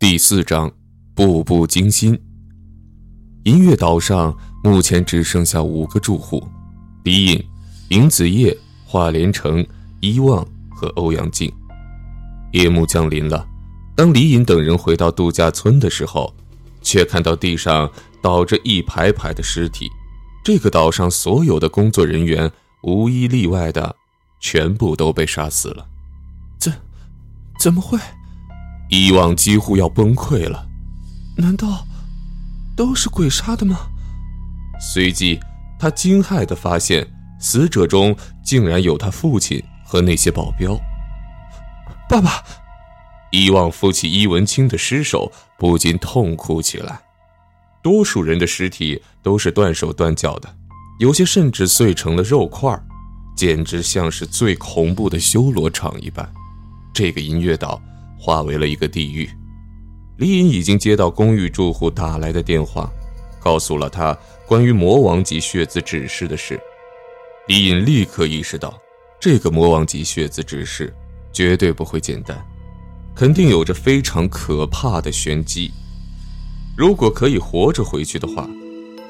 第四章，步步惊心。银月岛上目前只剩下五个住户：李隐、林子夜、华连城、伊望和欧阳靖。夜幕降临了，当李隐等人回到度假村的时候，却看到地上倒着一排排的尸体。这个岛上所有的工作人员，无一例外的，全部都被杀死了。怎，怎么会？伊旺几乎要崩溃了，难道都是鬼杀的吗？随即，他惊骇地发现，死者中竟然有他父亲和那些保镖。爸爸，伊旺扶起伊文清的尸首，不禁痛哭起来。多数人的尸体都是断手断脚的，有些甚至碎成了肉块，简直像是最恐怖的修罗场一般。这个音乐岛。化为了一个地狱。李隐已经接到公寓住户打来的电话，告诉了他关于魔王级血字指示的事。李隐立刻意识到，这个魔王级血字指示绝对不会简单，肯定有着非常可怕的玄机。如果可以活着回去的话，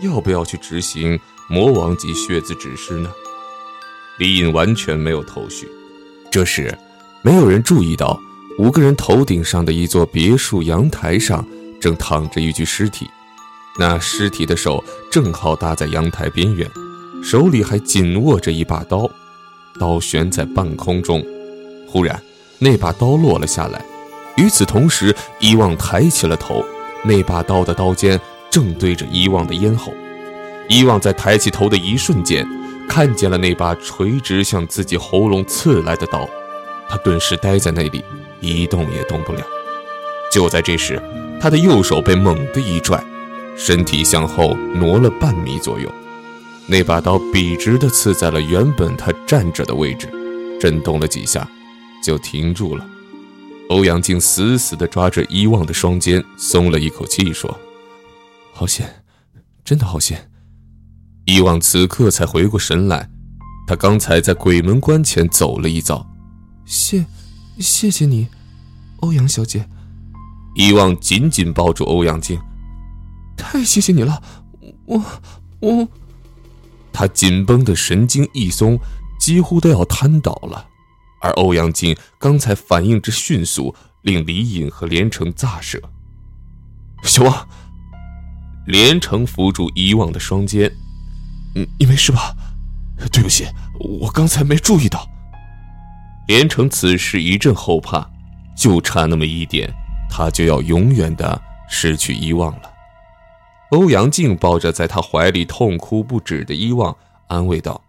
要不要去执行魔王级血字指示呢？李隐完全没有头绪。这时，没有人注意到。五个人头顶上的一座别墅阳台上，正躺着一具尸体，那尸体的手正好搭在阳台边缘，手里还紧握着一把刀，刀悬在半空中。忽然，那把刀落了下来。与此同时，伊望抬起了头，那把刀的刀尖正对着伊望的咽喉。伊望在抬起头的一瞬间，看见了那把垂直向自己喉咙刺来的刀，他顿时呆在那里。一动也动不了。就在这时，他的右手被猛地一拽，身体向后挪了半米左右。那把刀笔直地刺在了原本他站着的位置，震动了几下，就停住了。欧阳靖死死地抓着伊望的双肩，松了一口气，说：“好险，真的好险。”伊旺此刻才回过神来，他刚才在鬼门关前走了一遭。谢。谢谢你，欧阳小姐。遗忘紧紧抱住欧阳靖，太谢谢你了，我我。他紧绷的神经一松，几乎都要瘫倒了。而欧阳靖刚才反应之迅速，令李隐和连城咋舌。小王，连城扶住遗忘的双肩，你你没事吧？对不起，我刚才没注意到。连城此时一阵后怕，就差那么一点，他就要永远的失去伊望了。欧阳靖抱着在他怀里痛哭不止的伊望，安慰道：“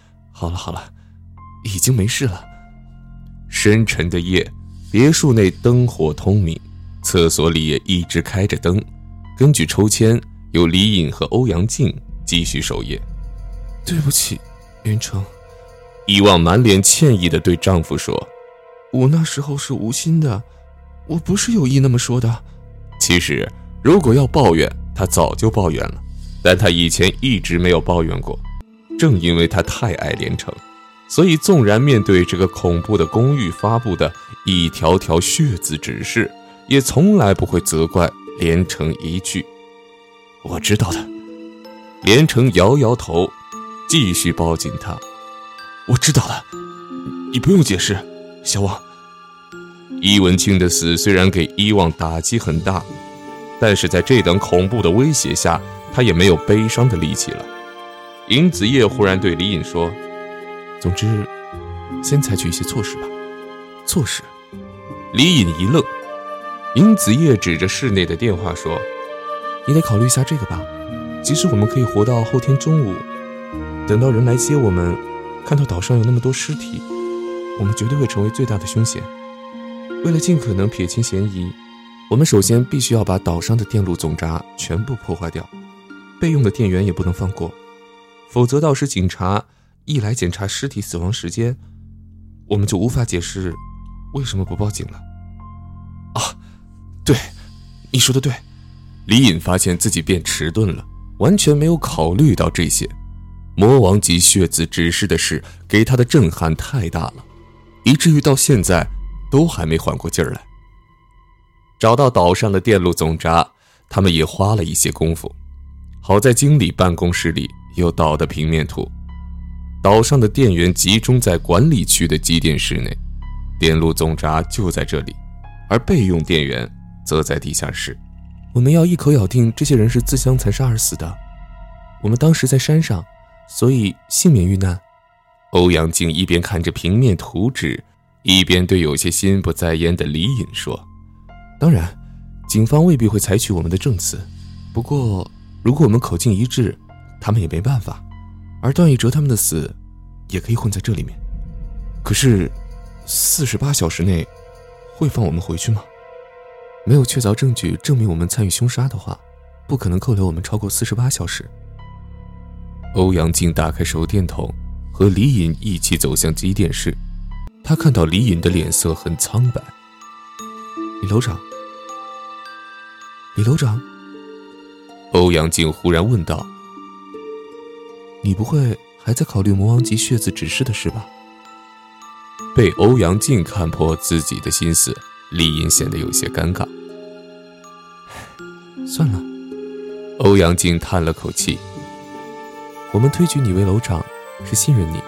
好了好了，已经没事了。”深沉的夜，别墅内灯火通明，厕所里也一直开着灯。根据抽签，由李颖和欧阳靖继续守夜。对不起，云城。伊望满脸歉意地对丈夫说：“我那时候是无心的，我不是有意那么说的。其实，如果要抱怨，他早就抱怨了，但他以前一直没有抱怨过。正因为他太爱连城，所以纵然面对这个恐怖的公寓发布的一条条血字指示，也从来不会责怪连城一句。我知道的。”连城摇摇头，继续抱紧他。我知道了，你不用解释，小王。伊文清的死虽然给伊旺打击很大，但是在这等恐怖的威胁下，他也没有悲伤的力气了。尹子夜忽然对李隐说：“总之，先采取一些措施吧。”措施？李隐一愣。尹子夜指着室内的电话说：“你得考虑一下这个吧。即使我们可以活到后天中午，等到人来接我们。”看到岛上有那么多尸体，我们绝对会成为最大的凶险。为了尽可能撇清嫌疑，我们首先必须要把岛上的电路总闸全部破坏掉，备用的电源也不能放过，否则到时警察一来检查尸体死亡时间，我们就无法解释为什么不报警了。啊，对，你说的对。李隐发现自己变迟钝了，完全没有考虑到这些。魔王级血子指示的事给他的震撼太大了，以至于到现在都还没缓过劲儿来。找到岛上的电路总闸，他们也花了一些功夫。好在经理办公室里有岛的平面图，岛上的电源集中在管理区的机电室内，电路总闸就在这里，而备用电源则在地下室。我们要一口咬定这些人是自相残杀而死的。我们当时在山上，所以幸免遇难。欧阳靖一边看着平面图纸，一边对有些心不在焉的李隐说：“当然，警方未必会采取我们的证词。不过，如果我们口径一致，他们也没办法。而段奕哲他们的死，也可以混在这里面。可是，四十八小时内，会放我们回去吗？”没有确凿证据证明我们参与凶杀的话，不可能扣留我们超过四十八小时。欧阳靖打开手电筒，和李隐一起走向机电室。他看到李隐的脸色很苍白。李楼长，李楼长。欧阳靖忽然问道：“你不会还在考虑魔王级血字指示的事吧？”被欧阳靖看破自己的心思。李隐显得有些尴尬。算了，欧阳靖叹了口气。我们推举你为楼长，是信任你，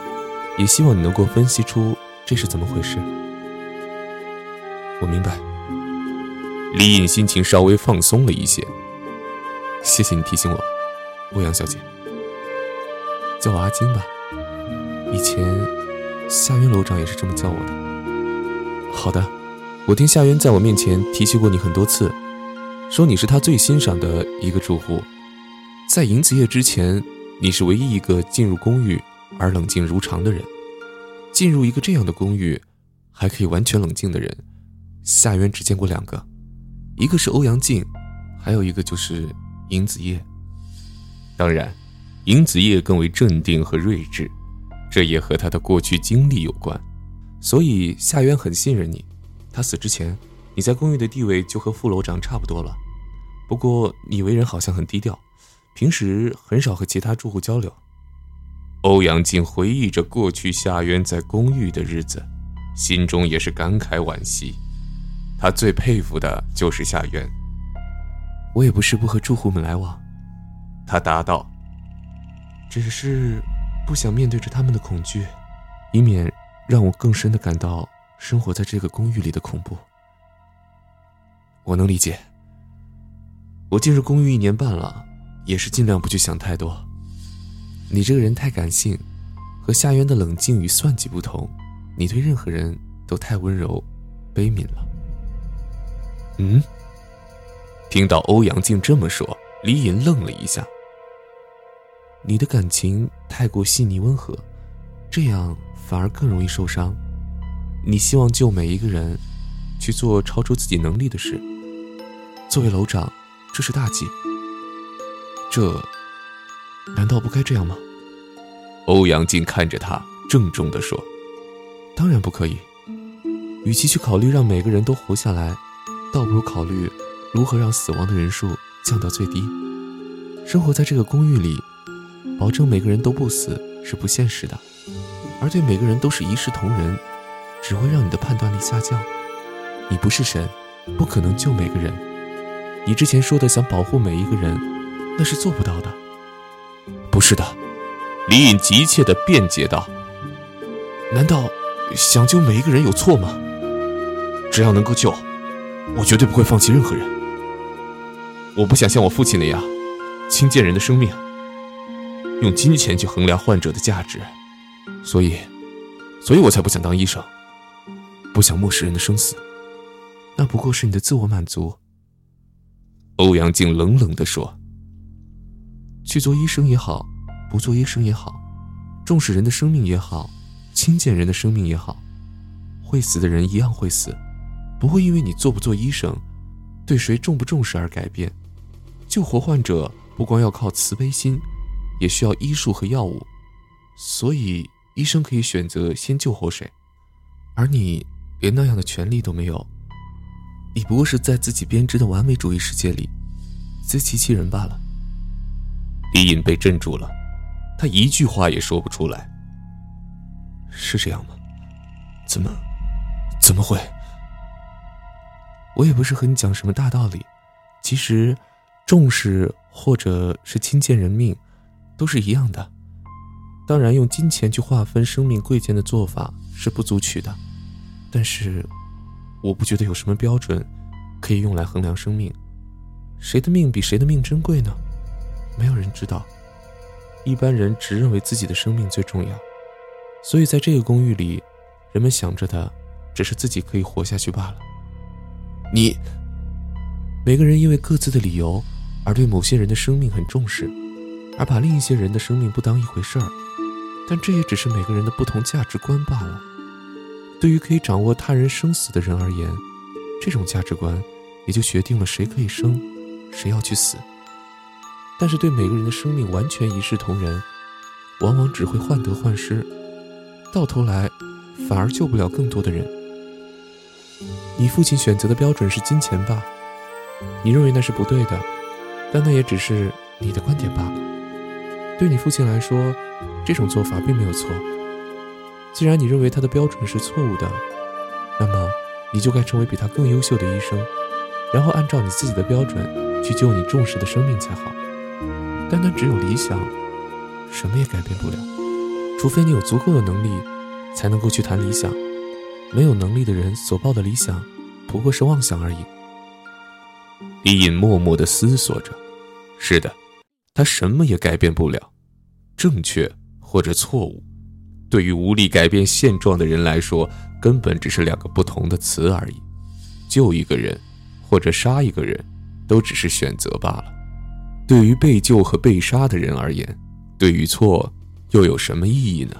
也希望你能够分析出这是怎么回事。我明白。李隐心情稍微放松了一些。谢谢你提醒我，欧阳小姐。叫我阿金吧。以前夏云楼长也是这么叫我的。好的。我听夏渊在我面前提起过你很多次，说你是他最欣赏的一个住户。在银子夜之前，你是唯一一个进入公寓而冷静如常的人。进入一个这样的公寓，还可以完全冷静的人，夏渊只见过两个，一个是欧阳靖，还有一个就是银子夜。当然，银子夜更为镇定和睿智，这也和他的过去经历有关。所以夏渊很信任你。他死之前，你在公寓的地位就和副楼长差不多了。不过你为人好像很低调，平时很少和其他住户交流。欧阳靖回忆着过去夏渊在公寓的日子，心中也是感慨惋惜。他最佩服的就是夏渊。我也不是不和住户们来往，他答道，只是不想面对着他们的恐惧，以免让我更深的感到。生活在这个公寓里的恐怖，我能理解。我进入公寓一年半了，也是尽量不去想太多。你这个人太感性，和夏渊的冷静与算计不同，你对任何人都太温柔、悲悯了。嗯？听到欧阳靖这么说，李隐愣了一下。你的感情太过细腻温和，这样反而更容易受伤。你希望救每一个人，去做超出自己能力的事。作为楼长，这是大忌。这难道不该这样吗？欧阳靖看着他，郑重地说：“当然不可以。与其去考虑让每个人都活下来，倒不如考虑如何让死亡的人数降到最低。生活在这个公寓里，保证每个人都不死是不现实的，而对每个人都是一视同仁。”只会让你的判断力下降。你不是神，不可能救每个人。你之前说的想保护每一个人，那是做不到的。不是的，李隐急切地辩解道：“难道想救每一个人有错吗？只要能够救，我绝对不会放弃任何人。我不想像我父亲那样，轻贱人的生命，用金钱去衡量患者的价值。所以，所以我才不想当医生。”不想漠视人的生死，那不过是你的自我满足。欧阳靖冷冷地说：“去做医生也好，不做医生也好，重视人的生命也好，轻贱人的生命也好，会死的人一样会死，不会因为你做不做医生，对谁重不重视而改变。救活患者不光要靠慈悲心，也需要医术和药物。所以，医生可以选择先救活谁，而你。”连那样的权利都没有，你不过是在自己编织的完美主义世界里自欺欺人罢了。李隐被镇住了，他一句话也说不出来。是这样吗？怎么，怎么会？我也不是和你讲什么大道理。其实，重视或者是轻贱人命，都是一样的。当然，用金钱去划分生命贵贱的做法是不足取的。但是，我不觉得有什么标准可以用来衡量生命。谁的命比谁的命珍贵呢？没有人知道。一般人只认为自己的生命最重要，所以在这个公寓里，人们想着的只是自己可以活下去罢了。你，每个人因为各自的理由而对某些人的生命很重视，而把另一些人的生命不当一回事儿，但这也只是每个人的不同价值观罢了。对于可以掌握他人生死的人而言，这种价值观也就决定了谁可以生，谁要去死。但是对每个人的生命完全一视同仁，往往只会患得患失，到头来反而救不了更多的人。你父亲选择的标准是金钱吧？你认为那是不对的，但那也只是你的观点罢了。对你父亲来说，这种做法并没有错。既然你认为他的标准是错误的，那么你就该成为比他更优秀的医生，然后按照你自己的标准去救你重视的生命才好。单单只有理想，什么也改变不了。除非你有足够的能力，才能够去谈理想。没有能力的人所抱的理想，不过是妄想而已。李隐默默地思索着：“是的，他什么也改变不了。正确或者错误，对于无力改变现状的人来说，根本只是两个不同的词而已。救一个人，或者杀一个人，都只是选择罢了。”对于被救和被杀的人而言，对与错又有什么意义呢？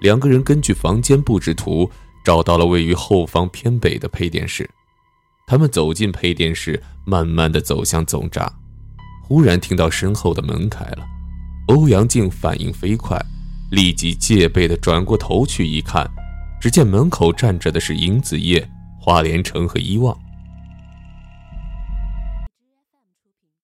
两个人根据房间布置图找到了位于后方偏北的配电室。他们走进配电室，慢慢的走向总闸，忽然听到身后的门开了。欧阳靖反应飞快，立即戒备的转过头去一看，只见门口站着的是尹子夜、华连城和伊望。